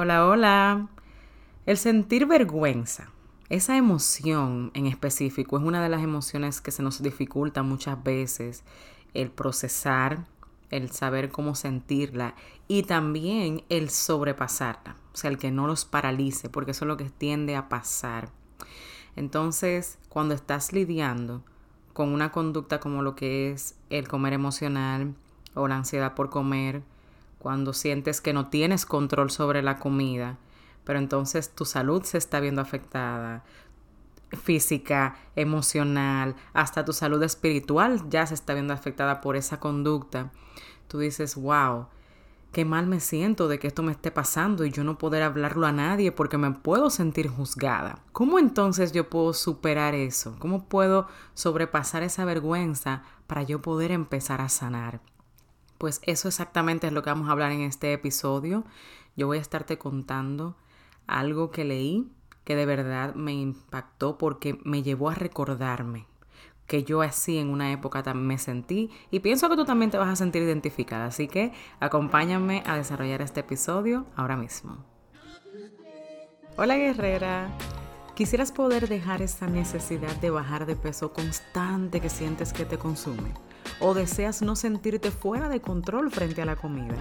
Hola, hola. El sentir vergüenza, esa emoción en específico, es una de las emociones que se nos dificulta muchas veces el procesar, el saber cómo sentirla y también el sobrepasarla, o sea, el que no los paralice, porque eso es lo que tiende a pasar. Entonces, cuando estás lidiando con una conducta como lo que es el comer emocional o la ansiedad por comer, cuando sientes que no tienes control sobre la comida, pero entonces tu salud se está viendo afectada, física, emocional, hasta tu salud espiritual ya se está viendo afectada por esa conducta. Tú dices, wow, qué mal me siento de que esto me esté pasando y yo no poder hablarlo a nadie porque me puedo sentir juzgada. ¿Cómo entonces yo puedo superar eso? ¿Cómo puedo sobrepasar esa vergüenza para yo poder empezar a sanar? Pues eso exactamente es lo que vamos a hablar en este episodio. Yo voy a estarte contando algo que leí que de verdad me impactó porque me llevó a recordarme que yo así en una época también me sentí y pienso que tú también te vas a sentir identificada. Así que acompáñame a desarrollar este episodio ahora mismo. Hola guerrera. ¿Quisieras poder dejar esa necesidad de bajar de peso constante que sientes que te consume? ¿O deseas no sentirte fuera de control frente a la comida?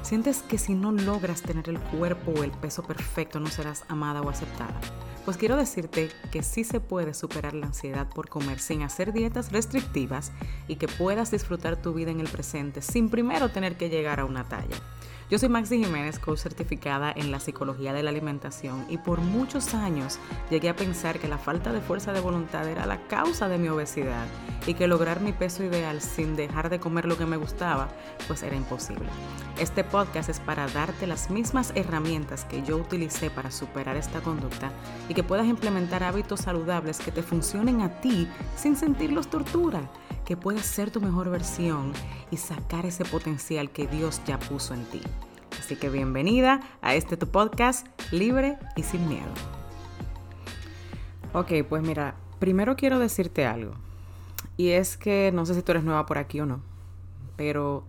¿Sientes que si no logras tener el cuerpo o el peso perfecto no serás amada o aceptada? Pues quiero decirte que sí se puede superar la ansiedad por comer sin hacer dietas restrictivas y que puedas disfrutar tu vida en el presente sin primero tener que llegar a una talla. Yo soy Maxi Jiménez, coach certificada en la psicología de la alimentación y por muchos años llegué a pensar que la falta de fuerza de voluntad era la causa de mi obesidad y que lograr mi peso ideal sin dejar de comer lo que me gustaba, pues era imposible. Este podcast es para darte las mismas herramientas que yo utilicé para superar esta conducta y que puedas implementar hábitos saludables que te funcionen a ti sin sentirlos tortura que puedes ser tu mejor versión y sacar ese potencial que Dios ya puso en ti. Así que bienvenida a este tu podcast libre y sin miedo. Ok, pues mira, primero quiero decirte algo. Y es que no sé si tú eres nueva por aquí o no, pero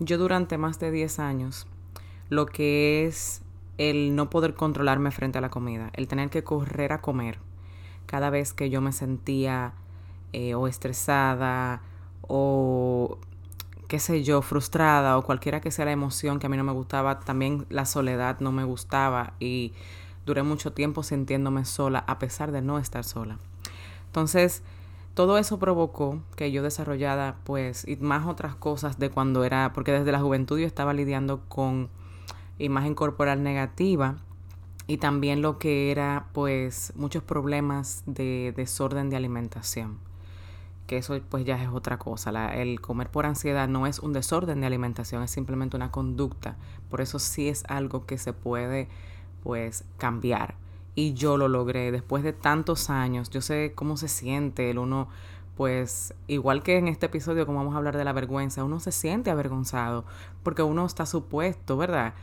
yo durante más de 10 años, lo que es el no poder controlarme frente a la comida, el tener que correr a comer cada vez que yo me sentía eh, o estresada o qué sé yo, frustrada o cualquiera que sea la emoción que a mí no me gustaba, también la soledad no me gustaba y duré mucho tiempo sintiéndome sola a pesar de no estar sola. Entonces, todo eso provocó que yo desarrollara pues y más otras cosas de cuando era, porque desde la juventud yo estaba lidiando con imagen corporal negativa y también lo que era pues muchos problemas de desorden de alimentación que eso pues ya es otra cosa. el comer por ansiedad no es un desorden de alimentación, es simplemente una conducta. Por eso sí es algo que se puede pues cambiar. Y yo lo logré después de tantos años. Yo sé cómo se siente el uno, pues igual que en este episodio como vamos a hablar de la vergüenza, uno se siente avergonzado porque uno está supuesto, ¿verdad?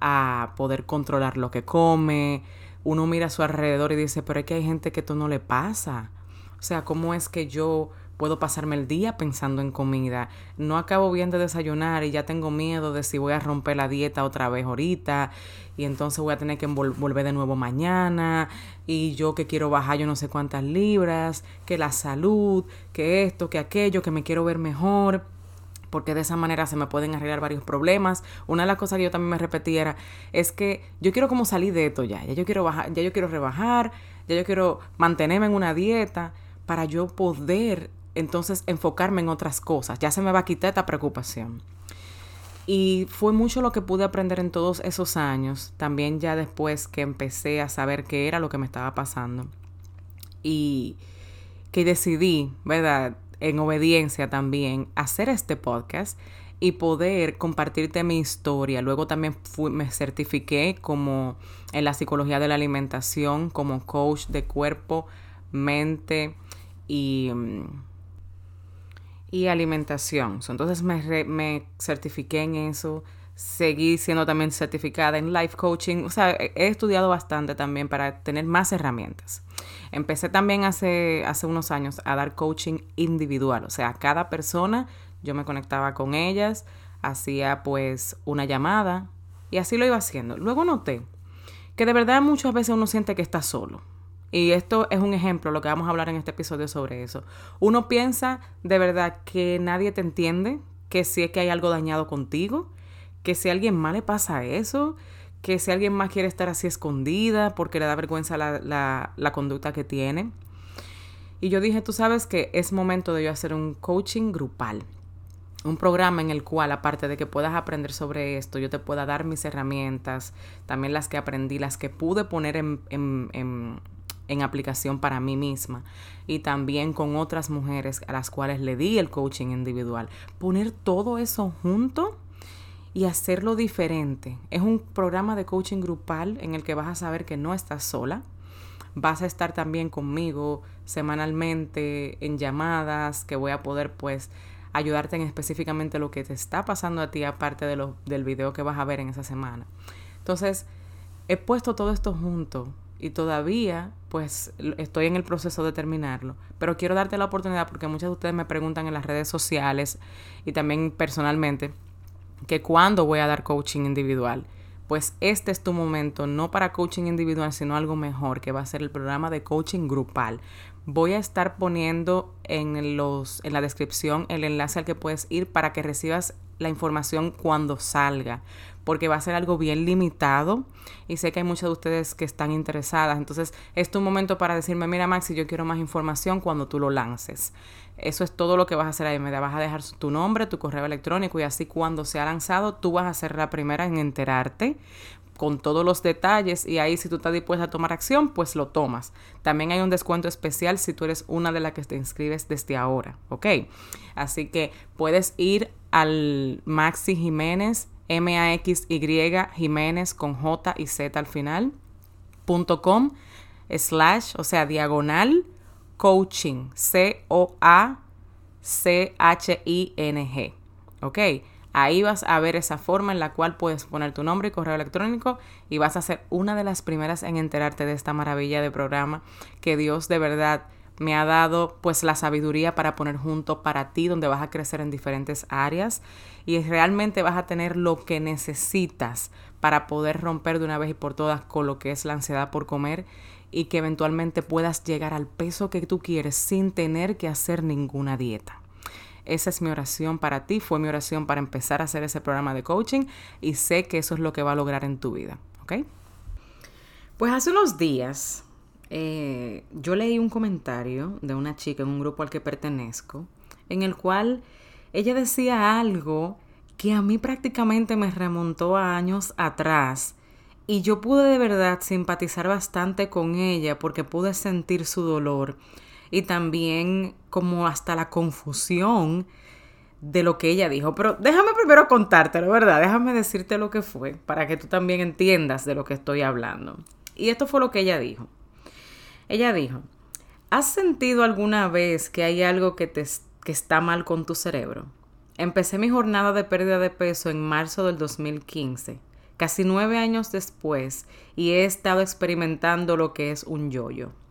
A poder controlar lo que come. Uno mira a su alrededor y dice, pero es que hay gente que esto no le pasa o sea, ¿cómo es que yo puedo pasarme el día pensando en comida? No acabo bien de desayunar y ya tengo miedo de si voy a romper la dieta otra vez ahorita y entonces voy a tener que volver de nuevo mañana y yo que quiero bajar yo no sé cuántas libras, que la salud, que esto, que aquello, que me quiero ver mejor porque de esa manera se me pueden arreglar varios problemas. Una de las cosas que yo también me repetía era, es que yo quiero como salir de esto ya, ya yo quiero bajar, ya yo quiero rebajar, ya yo quiero mantenerme en una dieta, para yo poder entonces enfocarme en otras cosas. Ya se me va a quitar esta preocupación. Y fue mucho lo que pude aprender en todos esos años, también ya después que empecé a saber qué era lo que me estaba pasando. Y que decidí, ¿verdad? En obediencia también, hacer este podcast y poder compartirte mi historia. Luego también me certifiqué como en la psicología de la alimentación, como coach de cuerpo, mente, y, mm, y alimentación. Entonces me, me certifiqué en eso, seguí siendo también certificada en life coaching, o sea, he estudiado bastante también para tener más herramientas. Empecé también hace, hace unos años a dar coaching individual, o sea, cada persona yo me conectaba con ellas, hacía pues una llamada Y así lo iba haciendo. Luego noté que de verdad muchas veces uno siente que está solo. Y esto es un ejemplo, lo que vamos a hablar en este episodio sobre eso. Uno piensa de verdad que nadie te entiende, que si es que hay algo dañado contigo, que si a alguien más le pasa eso, que si alguien más quiere estar así escondida porque le da vergüenza la, la conducta que tiene. Y yo dije, tú sabes que es momento de yo hacer un coaching grupal un programa en el cual, aparte de que puedas aprender sobre esto, yo te pueda dar mis herramientas, también las que aprendí, las que pude poner en, en, en, aplicación para mí misma y también con otras mujeres a las cuales le di el coaching individual. Poner todo eso junto y hacerlo diferente. Es un programa de coaching grupal en el que vas a saber que no estás sola. Vas a estar también conmigo semanalmente en llamadas que voy a poder pues ayudarte en específicamente lo que te está pasando a ti aparte de lo, del video que vas a ver en esa semana. Entonces, he puesto todo esto junto y todavía pues estoy en el proceso de terminarlo, pero quiero darte la oportunidad porque muchas de ustedes me preguntan en las redes sociales y también personalmente que cuándo voy a dar coaching individual. Pues este es tu momento, no para coaching individual, sino algo mejor, que va a ser el programa de coaching grupal. Voy a estar poniendo en, los, en la descripción el enlace al que puedes ir para que recibas la información cuando salga, porque va a ser algo bien limitado y sé que hay muchas de ustedes que están interesadas. Entonces, es tu momento para decirme, mira Maxi, yo quiero más información cuando tú lo lances. Eso es todo lo que vas a hacer ahí. Me vas a dejar tu nombre, tu correo electrónico y así cuando sea lanzado, tú vas a ser la primera en enterarte con todos los detalles y ahí si tú estás dispuesta a tomar acción, pues lo tomas. También hay un descuento especial si tú eres una de las que te inscribes desde ahora, ¿ok? Así que puedes ir al Maxi Jiménez, M-A-X-Y Jiménez con J y Z al final, punto com, slash, o sea, diagonal, coaching, C-O-A-C-H-I-N-G, ¿ok? Ahí vas a ver esa forma en la cual puedes poner tu nombre y correo electrónico y vas a ser una de las primeras en enterarte de esta maravilla de programa que Dios de verdad me ha dado pues la sabiduría para poner junto para ti donde vas a crecer en diferentes áreas y realmente vas a tener lo que necesitas para poder romper de una vez y por todas con lo que es la ansiedad por comer y que eventualmente puedas llegar al peso que tú quieres sin tener que hacer ninguna dieta. Esa es mi oración para ti, fue mi oración para empezar a hacer ese programa de coaching y sé que eso es lo que va a lograr en tu vida, ¿ok? Pues hace unos días eh, yo leí un comentario de una chica en un grupo al que pertenezco, en el cual ella decía algo que a mí prácticamente me remontó a años atrás y yo pude de verdad simpatizar bastante con ella porque pude sentir su dolor y también como hasta la confusión de lo que ella dijo. Pero déjame primero contártelo, ¿verdad? Déjame decirte lo que fue para que tú también entiendas de lo que estoy hablando. Y esto fue lo que ella dijo. Ella dijo, ¿has sentido alguna vez que hay algo que, te, que está mal con tu cerebro? Empecé mi jornada de pérdida de peso en marzo del 2015, casi nueve años después, y he estado experimentando lo que es un yoyo. -yo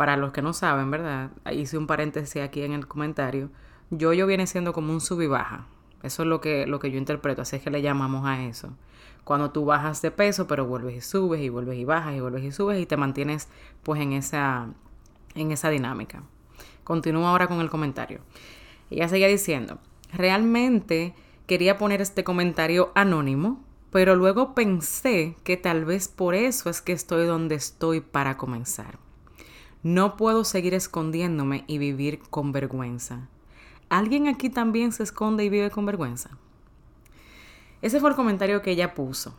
para los que no saben, ¿verdad? Hice un paréntesis aquí en el comentario. Yo-yo viene siendo como un sub y baja. Eso es lo que, lo que yo interpreto, así es que le llamamos a eso. Cuando tú bajas de peso, pero vuelves y subes y vuelves y bajas y vuelves y subes y te mantienes pues en esa, en esa dinámica. Continúo ahora con el comentario. Ella seguía diciendo, realmente quería poner este comentario anónimo, pero luego pensé que tal vez por eso es que estoy donde estoy para comenzar. No puedo seguir escondiéndome y vivir con vergüenza. ¿Alguien aquí también se esconde y vive con vergüenza? Ese fue el comentario que ella puso.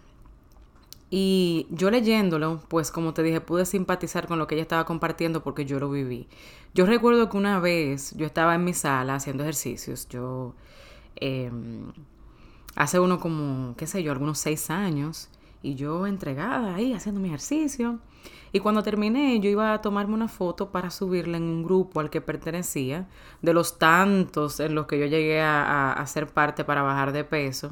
Y yo leyéndolo, pues como te dije, pude simpatizar con lo que ella estaba compartiendo porque yo lo viví. Yo recuerdo que una vez yo estaba en mi sala haciendo ejercicios. Yo, em, hace uno como, qué sé yo, algunos seis años. Y yo entregada ahí haciendo mi ejercicio. Y cuando terminé, yo iba a tomarme una foto para subirla en un grupo al que pertenecía, de los tantos en los que yo llegué a, a, ser parte para bajar de peso.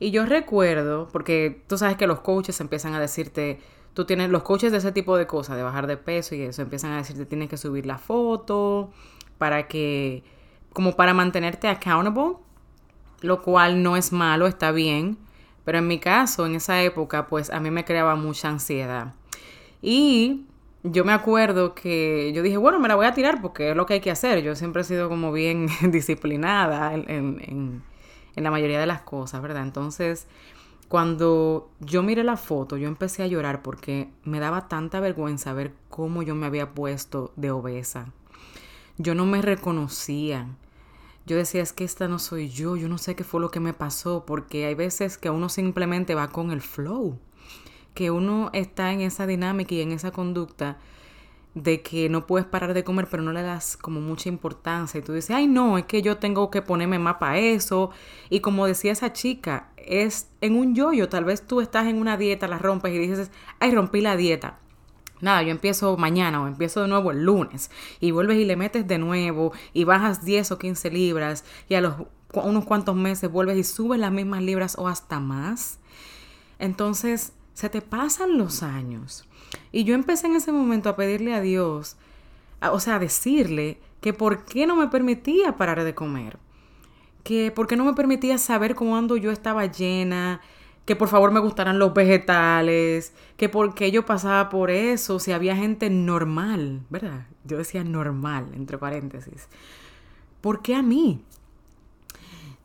Y yo recuerdo, porque tú sabes que los coaches empiezan a decirte, tú tienes los coaches de ese tipo de cosas, de bajar de peso y eso, empiezan a decirte tienes que subir la foto para que, como para mantenerte accountable, lo cual no es malo, está bien Pero en mi caso, en esa época, pues a mí me creaba mucha ansiedad. Y yo me acuerdo que yo dije, bueno, me la voy a tirar porque es lo que hay que hacer. Yo siempre he sido como bien disciplinada en, en, en, la mayoría de las cosas, ¿verdad? Entonces, cuando yo miré la foto, yo empecé a llorar porque me daba tanta vergüenza ver cómo yo me había puesto de obesa. Yo no me reconocía. Yo decía, es que esta no soy yo, yo no sé qué fue lo que me pasó, porque hay veces que uno simplemente va con el flow que uno está en esa dinámica y en esa conducta de que no puedes parar de comer, pero no le das como mucha importancia. Y tú dices, ay, no, es que yo tengo que ponerme más para eso. Y como decía esa chica, es en un yoyo. Tal vez tú estás en una dieta, la rompes y dices, ay, rompí la dieta. Nada, yo empiezo mañana o empiezo de nuevo el lunes. Y vuelves y le metes de nuevo y bajas 10 o 15 libras. Y a los unos cuantos meses vuelves y subes las mismas libras o hasta más. Entonces, se te pasan los años. Y yo empecé en ese momento a pedirle a Dios, o sea, a decirle que por qué no me permitía parar de comer, que por qué no me permitía saber cuándo yo estaba llena, que por favor me gustaran los vegetales, que por qué yo pasaba por eso, si había gente normal, ¿verdad? Yo decía normal, entre paréntesis. ¿Por qué a mí?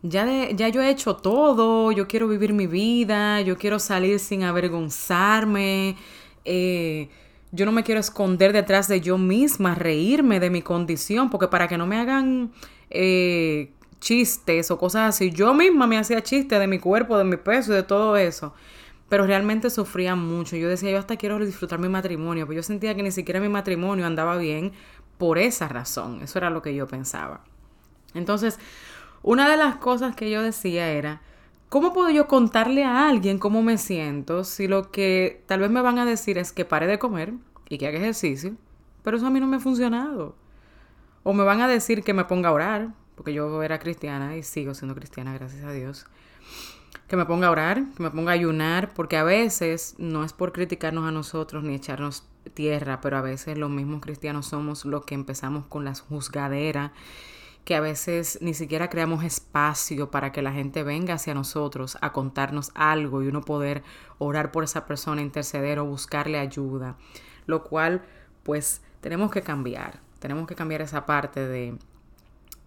Ya, ya yo he hecho todo, yo quiero vivir mi vida, yo quiero salir sin avergonzarme, eh, yo no me quiero esconder detrás de yo misma, reírme de mi condición, porque para que no me hagan eh, chistes o cosas así, yo misma me hacía chistes de mi cuerpo, de mi peso de todo eso. Pero realmente sufría mucho. Yo decía, yo hasta quiero disfrutar mi matrimonio, pero yo sentía que ni siquiera mi matrimonio andaba bien por esa razón. Eso era lo que yo pensaba. Entonces, una de las cosas que yo decía era, ¿cómo puedo yo contarle a alguien cómo me siento si lo que tal vez me van a decir es que pare de comer y que haga ejercicio? Pero eso a mí no me ha funcionado. O me van a decir que me ponga a orar, porque yo era cristiana y sigo siendo cristiana, gracias a Dios. Que me ponga a orar, que me ponga a ayunar, porque a veces no es por criticarnos a nosotros ni echarnos tierra, pero a veces los mismos cristianos somos los que empezamos con las juzgaderas que a veces ni siquiera creamos espacio para que la gente venga hacia nosotros a contarnos algo y uno poder orar por esa persona, interceder o buscarle ayuda. Lo cual, pues, tenemos que cambiar. Tenemos que cambiar esa parte de,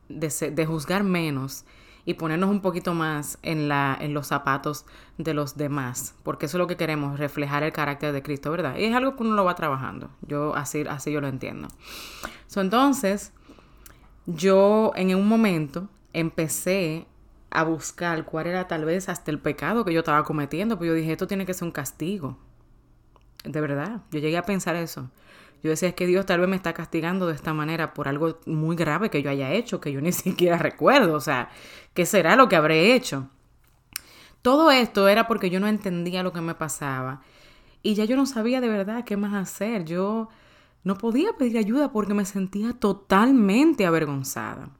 de, juzgar menos y ponernos un poquito más en, la, en los zapatos de los demás, porque eso es lo que queremos, reflejar el carácter de Cristo, ¿verdad? Y es algo que uno lo va trabajando. Yo así, así yo lo entiendo. So, entonces, yo en un momento empecé a buscar cuál era tal vez hasta el pecado que yo estaba cometiendo, pues yo dije, esto tiene que ser un castigo. De verdad, yo llegué a pensar eso. Yo decía, es que Dios tal vez me está castigando de esta manera por algo muy grave que yo haya hecho, que yo ni siquiera recuerdo. O sea, ¿qué será lo que habré hecho? Todo esto era porque yo no entendía lo que me pasaba. Y ya yo no sabía de verdad qué más hacer. Yo no podía pedir ayuda porque me sentía totalmente avergonzada.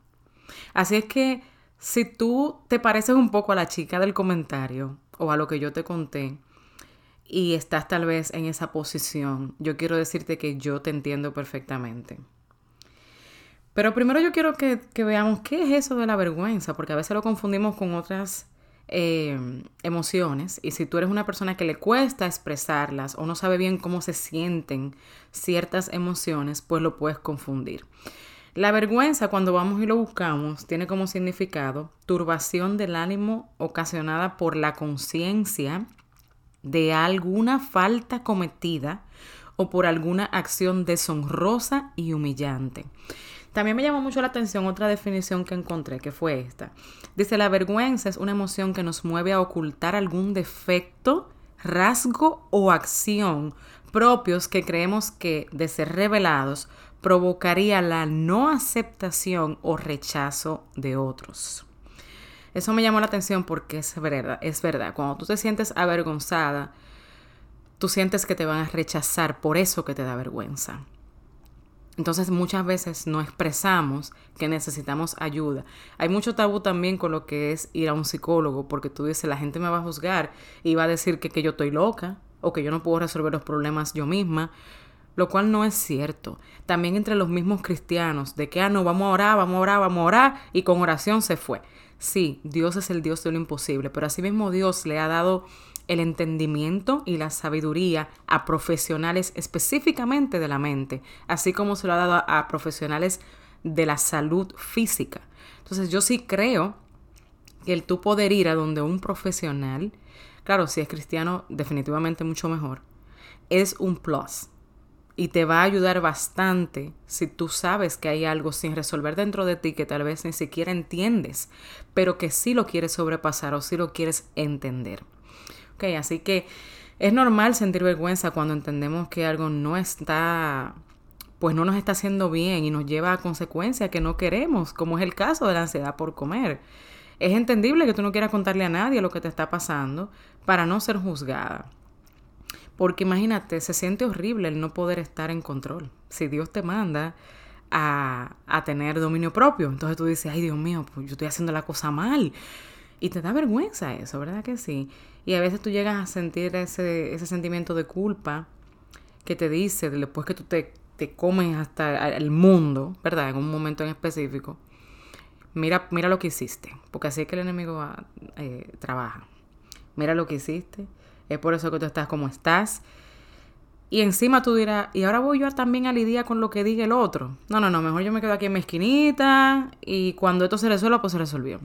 Así es que si tú te pareces un poco a la chica del comentario o a lo que yo te conté y estás tal vez en esa posición, yo quiero decirte que yo te entiendo perfectamente. Pero primero yo quiero que, que veamos qué es eso de la vergüenza, porque a veces lo confundimos con otras Em, emociones y si tú eres una persona que le cuesta expresarlas o no sabe bien cómo se sienten ciertas emociones, pues lo puedes confundir. La vergüenza, cuando vamos y lo buscamos, tiene como significado turbación del ánimo ocasionada por la conciencia de alguna falta cometida o por alguna acción deshonrosa y humillante. También me llamó mucho la atención otra definición que encontré, que fue esta. Dice, la vergüenza es una emoción que nos mueve a ocultar algún defecto, rasgo o acción propios que creemos que, de ser revelados, provocaría la no aceptación o rechazo de otros. Eso me llamó la atención porque es verdad, es verdad. Cuando tú te sientes avergonzada, tú sientes que te van a rechazar por eso que te da vergüenza. Entonces muchas veces no expresamos que necesitamos ayuda. Hay mucho tabú también con lo que es ir a un psicólogo, porque tú dices, la gente me va a juzgar y va a decir que, que yo estoy loca o que yo no puedo resolver los problemas yo misma, lo cual no es cierto. También entre los mismos cristianos, de que, ah, no, vamos a orar, vamos a orar, vamos a orar, y con oración se fue. Sí, Dios es el Dios de lo imposible, pero asimismo Dios le ha dado el entendimiento y la sabiduría a profesionales específicamente de la mente, así como se lo ha dado a, profesionales de la salud física. Entonces yo sí creo que el tú poder ir a donde un profesional, claro, si es cristiano, definitivamente mucho mejor, es un plus. Y te va a ayudar bastante si tú sabes que hay algo sin resolver dentro de ti que tal vez ni siquiera entiendes, pero que sí lo quieres sobrepasar o sí lo quieres entender. Así que es normal sentir vergüenza cuando entendemos que algo no está, pues no nos está haciendo bien y nos lleva a consecuencias que no queremos, como es el caso de la ansiedad por comer. Es entendible que tú no quieras contarle a nadie lo que te está pasando para no ser juzgada. Porque imagínate, se siente horrible el no poder estar en control. Si Dios te manda a, a, tener dominio propio, entonces tú dices, ay Dios mío, pues yo estoy haciendo la cosa mal. Y te da vergüenza eso, ¿verdad que sí? Y a veces tú llegas a sentir ese, ese sentimiento de culpa que te dice después que tú te, te comes hasta el mundo, ¿verdad? En un momento en específico. Mira, mira lo que hiciste, porque así es que el enemigo eh, trabaja. Mira lo que hiciste, es por eso que tú estás como estás. Y encima tú dirás, y ahora voy yo también a lidiar con lo que diga el otro. No, no, no, mejor yo me quedo aquí en mi esquinita y cuando esto se resuelva, pues se resolvió.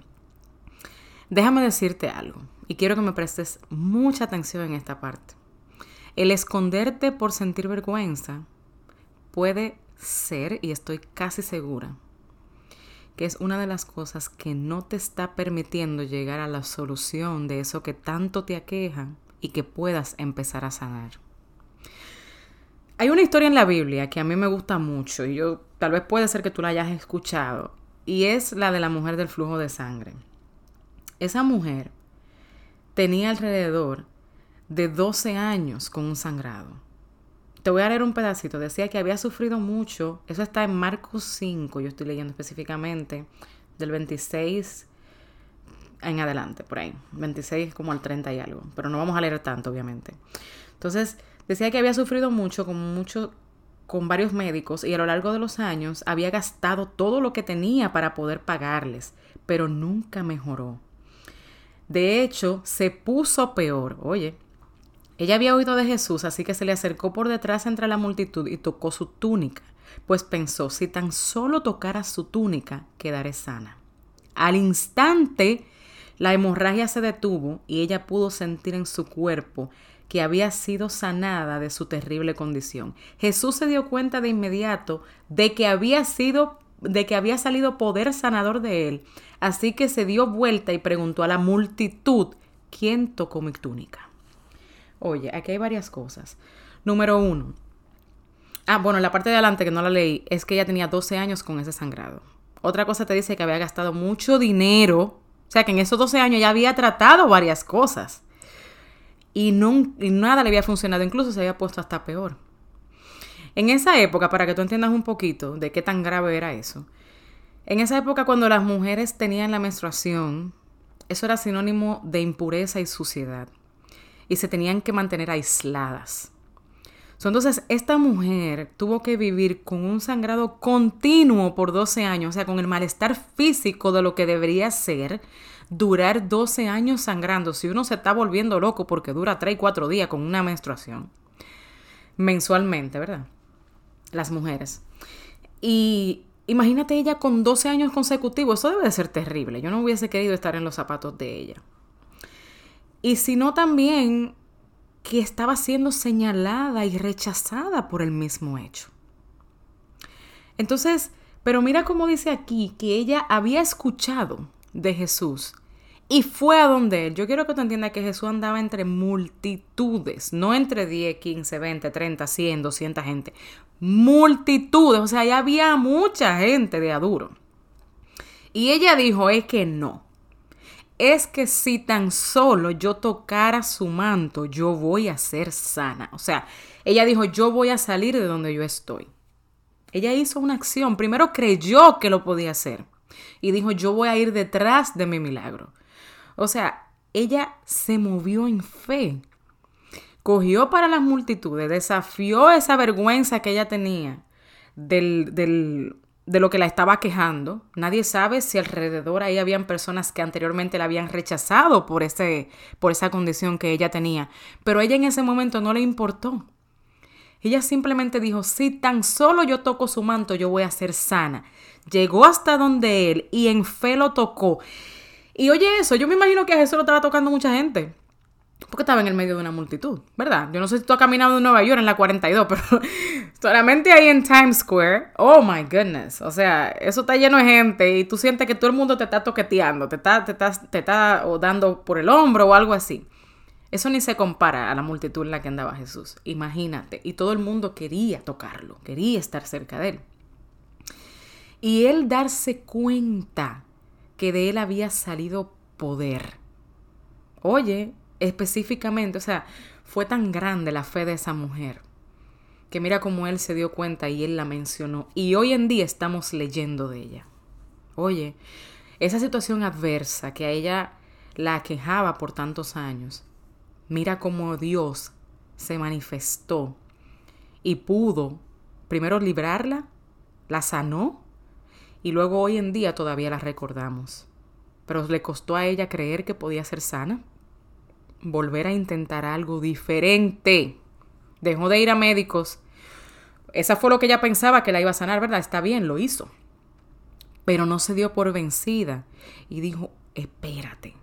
Déjame decirte algo y quiero que me prestes mucha atención en esta parte. El esconderte por sentir vergüenza puede ser, y estoy casi segura, que es una de las cosas que no te está permitiendo llegar a la solución de eso que tanto te aqueja y que puedas empezar a sanar. Hay una historia en la Biblia que a mí me gusta mucho y yo tal vez puede ser que tú la hayas escuchado y es la de la mujer del flujo de sangre. Esa mujer tenía alrededor de 12 años con un sangrado. Te voy a leer un pedacito. Decía que había sufrido mucho. Eso está en Marcos 5, yo estoy leyendo específicamente, del 26 en adelante, por ahí. 26 como al 30 y algo. Pero no vamos a leer tanto, obviamente. Entonces, decía que había sufrido mucho con mucho con varios médicos y a lo largo de los años había gastado todo lo que tenía para poder pagarles, pero nunca mejoró. De hecho, se puso peor. Oye, ella había oído de Jesús, así que se le acercó por detrás entre la multitud y tocó su túnica, pues pensó, si tan solo tocara su túnica, quedaré sana. Al instante, la hemorragia se detuvo y ella pudo sentir en su cuerpo que había sido sanada de su terrible condición. Jesús se dio cuenta de inmediato de que había sido de que había salido poder sanador de él, así que se dio vuelta y preguntó a la multitud, ¿quién tocó mi túnica? Oye, aquí hay varias cosas. Número uno. Ah, bueno, la parte de adelante que no la leí es que ella tenía 12 años con ese sangrado. Otra cosa te dice que había gastado mucho dinero, o sea que en esos 12 años ya había tratado varias cosas y, no, y nada le había funcionado, incluso se había puesto hasta peor. En esa época, para que tú entiendas un poquito de qué tan grave era eso, en esa época cuando las mujeres tenían la menstruación, eso era sinónimo de impureza y suciedad. Y se tenían que mantener aisladas. Entonces, esta mujer tuvo que vivir con un sangrado continuo por 12 años, o sea, con el malestar físico de lo que debería ser durar 12 años sangrando. Si uno se está volviendo loco porque dura 3 y 4 días con una menstruación mensualmente, ¿verdad? Las mujeres. Y imagínate ella con 12 años consecutivos, eso debe de ser terrible. Yo no hubiese querido estar en los zapatos de ella. Y sino también que estaba siendo señalada y rechazada por el mismo hecho. Entonces, pero mira cómo dice aquí que ella había escuchado de Jesús y fue a donde él. Yo quiero que tú entiendas que Jesús andaba entre multitudes, no entre 10, 15, 20, 30, 100, 200 gente. Multitudes, o sea, ya había mucha gente de aduro. Y ella dijo, es que no. Es que si tan solo yo tocara su manto, yo voy a ser sana. O sea, ella dijo, yo voy a salir de donde yo estoy. Ella hizo una acción. Primero creyó que lo podía hacer. Y dijo, yo voy a ir detrás de mi milagro. O sea, ella se movió en fe. Cogió para las multitudes, desafió esa vergüenza que ella tenía del, de lo que la estaba quejando. Nadie sabe si alrededor ahí habían personas que anteriormente la habían rechazado por, ese, por esa condición que ella tenía. Pero ella en ese momento no le importó. Ella simplemente dijo, si tan solo yo toco su manto, yo voy a ser sana. Llegó hasta donde él y en fe lo tocó. Y oye eso, yo me imagino que a Jesús lo estaba tocando mucha gente. Porque estaba en el medio de una multitud, ¿verdad? Yo no sé si tú has caminado en Nueva York en la 42, pero solamente ahí en Times Square, oh my goodness. O sea, eso está lleno de gente y tú sientes que todo el mundo te está toqueteando, te está, te está, te está dando por el hombro o algo así. Eso ni se compara a la multitud en la que andaba Jesús. Imagínate. Y todo el mundo quería tocarlo, quería estar cerca de él. Y él darse cuenta que de él había salido poder. Oye, específicamente, o sea, fue tan grande la fe de esa mujer que mira cómo él se dio cuenta y él la mencionó. Y hoy en día estamos leyendo de ella. Oye, esa situación adversa que a ella la quejaba por tantos años, Mira cómo Dios se manifestó y pudo primero librarla, la sanó y luego hoy en día todavía la recordamos. Pero le costó a ella creer que podía ser sana, volver a intentar algo diferente. Dejó de ir a médicos. Esa fue lo que ella pensaba que la iba a sanar, ¿verdad? Está bien, lo hizo. Pero no se dio por vencida y dijo, espérate.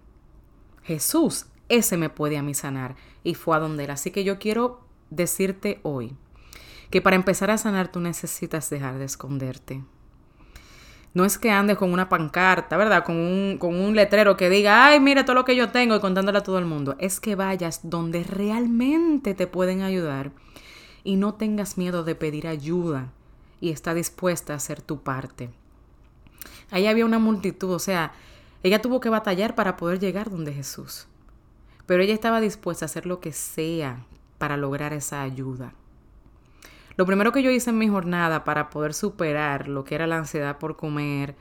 Jesús ese me puede a mí sanar. Y fue a donde él. Así que yo quiero decirte hoy que para empezar a sanar tú necesitas dejar de esconderte. No es que andes con una pancarta, ¿verdad? Con un, con un letrero que diga, ay, mira todo lo que yo tengo y contándole a todo el mundo. Es que vayas donde realmente te pueden ayudar y no tengas miedo de pedir ayuda y está dispuesta a hacer tu parte. Ahí había una multitud, o sea, ella tuvo que batallar para poder llegar donde Jesús. Pero ella estaba dispuesta a hacer lo que sea para lograr esa ayuda. Lo primero que yo hice en mi jornada para poder superar lo que era la ansiedad por comer,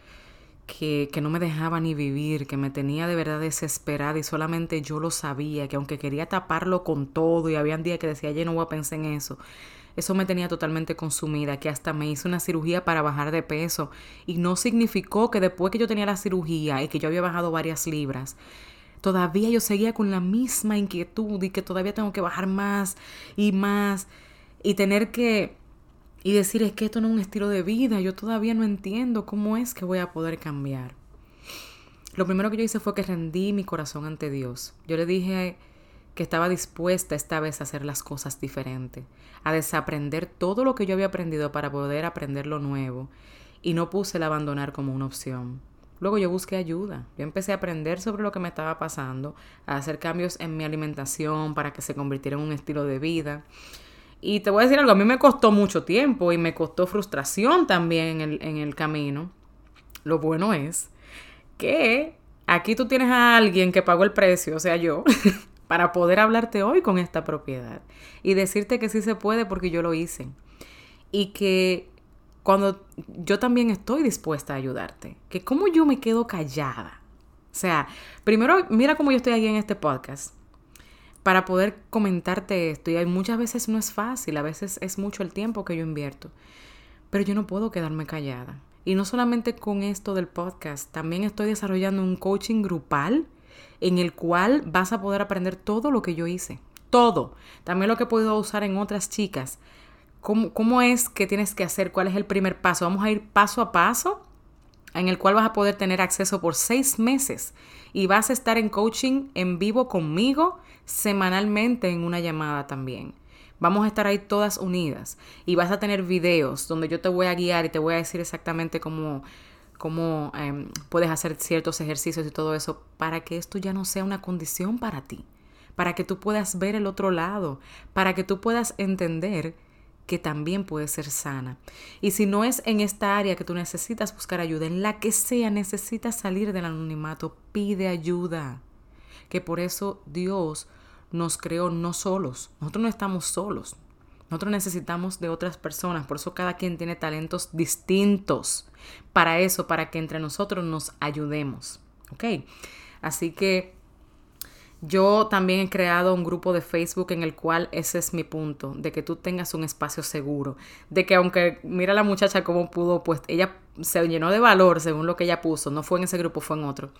que, que, no me dejaba ni vivir, que me tenía de verdad desesperada y solamente yo lo sabía, que aunque quería taparlo con todo y había días que decía, yo no voy a pensar en eso, eso me tenía totalmente consumida, que hasta me hice una cirugía para bajar de peso y no significó que después que yo tenía la cirugía y que yo había bajado varias libras, todavía yo seguía con la misma inquietud y que todavía tengo que bajar más y más y tener que y decir es que esto no es un estilo de vida, yo todavía no entiendo cómo es que voy a poder cambiar. Lo primero que yo hice fue que rendí mi corazón ante Dios. Yo le dije que estaba dispuesta esta vez a hacer las cosas diferentes, a desaprender todo lo que yo había aprendido para poder aprender lo nuevo y no puse el abandonar como una opción. Luego yo busqué ayuda. Yo empecé a aprender sobre lo que me estaba pasando, a hacer cambios en mi alimentación para que se convirtiera en un estilo de vida. Y te voy a decir algo, a mí me costó mucho tiempo y me costó frustración también en el, en el camino. Lo bueno es que aquí tú tienes a alguien que pagó el precio, o sea, yo, para poder hablarte hoy con esta propiedad y decirte que sí se puede porque yo lo hice. Y que cuando yo también estoy dispuesta a ayudarte. Que como yo me quedo callada. O sea, primero mira cómo yo estoy aquí en este podcast para poder comentarte esto. Y muchas veces no es fácil, a veces es mucho el tiempo que yo invierto. Pero yo no puedo quedarme callada. Y no solamente con esto del podcast, también estoy desarrollando un coaching grupal en el cual vas a poder aprender todo lo que yo hice. Todo. También lo que he podido usar en otras chicas ¿Cómo, es que tienes que hacer? ¿Cuál es el primer paso? Vamos a ir paso a paso en el cual vas a poder tener acceso por seis meses y vas a estar en coaching en vivo conmigo semanalmente en una llamada también. Vamos a estar ahí todas unidas y vas a tener videos donde yo te voy a guiar y te voy a decir exactamente cómo, cómo em, puedes hacer ciertos ejercicios y todo eso para que esto ya no sea una condición para ti, para que tú puedas ver el otro lado, para que tú puedas entender que también puede ser sana. Y si no es en esta área que tú necesitas buscar ayuda, en la que sea, necesitas salir del anonimato, pide ayuda. Que por eso Dios nos creó no solos. Nosotros no estamos solos. Nosotros necesitamos de otras personas. Por eso cada quien tiene talentos distintos. Para eso, para que entre nosotros nos ayudemos. ¿Ok? Así que Yo también he creado un grupo de Facebook en el cual ese es mi punto, de que tú tengas un espacio seguro, de que aunque mira la muchacha cómo pudo, pues ella se llenó de valor según lo que ella puso, no fue en ese grupo, fue en otro.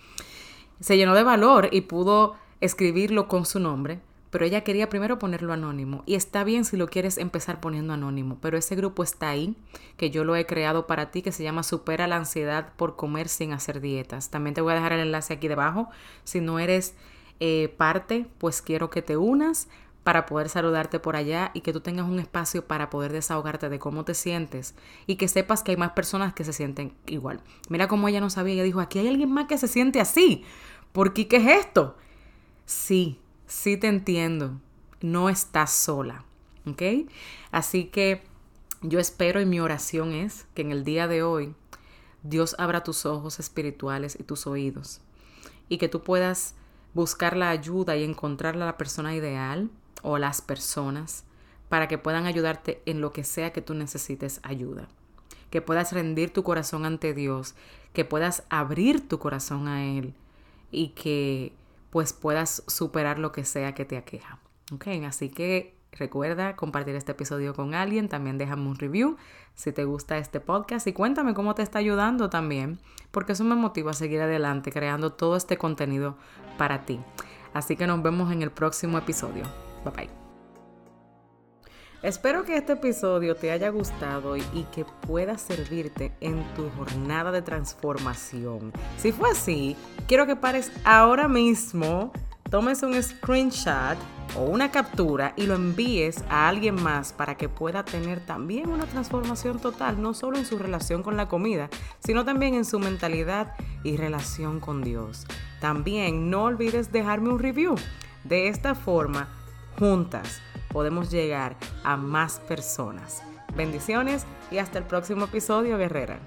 Se llenó de valor y pudo escribirlo con su nombre, pero ella quería primero ponerlo anónimo. Y está bien si lo quieres empezar poniendo anónimo, pero ese grupo está ahí, que yo lo he creado para ti, que se llama Supera la ansiedad por comer sin hacer dietas. También te voy a dejar el enlace aquí debajo. Si no eres eh, parte, pues quiero que te unas para poder saludarte por allá y que tú tengas un espacio para poder desahogarte de cómo te sientes y que sepas que hay más personas que se sienten igual. Mira cómo ella no sabía, ella dijo, aquí hay alguien más que se siente así. ¿Por qué qué es esto? Sí, sí te entiendo. No estás sola. ¿Ok? Así que yo espero y mi oración es que en el día de hoy Dios abra tus ojos espirituales y tus oídos y que tú puedas buscar la ayuda y encontrar la persona ideal o las personas para que puedan ayudarte en lo que sea que tú necesites ayuda. Que puedas rendir tu corazón ante Dios, que puedas abrir tu corazón a Él y que pues puedas superar lo que sea que te aqueja. Ok, así que recuerda compartir este episodio con alguien, también déjame un review si te gusta este podcast y cuéntame cómo te está ayudando también, porque eso me motiva a seguir adelante creando todo este contenido para ti. Así que nos vemos en el próximo episodio. Bye bye. Espero que este episodio te haya gustado y, que pueda servirte en tu jornada de transformación. Si fue así, quiero que pares ahora mismo, tomes un screenshot o una captura y lo envíes a alguien más para que pueda tener también una transformación total, no solo en su relación con la comida, sino también en su mentalidad y relación con Dios. También no olvides dejarme un review. De esta forma, juntas podemos llegar a más personas. Bendiciones y hasta el próximo episodio, guerrera.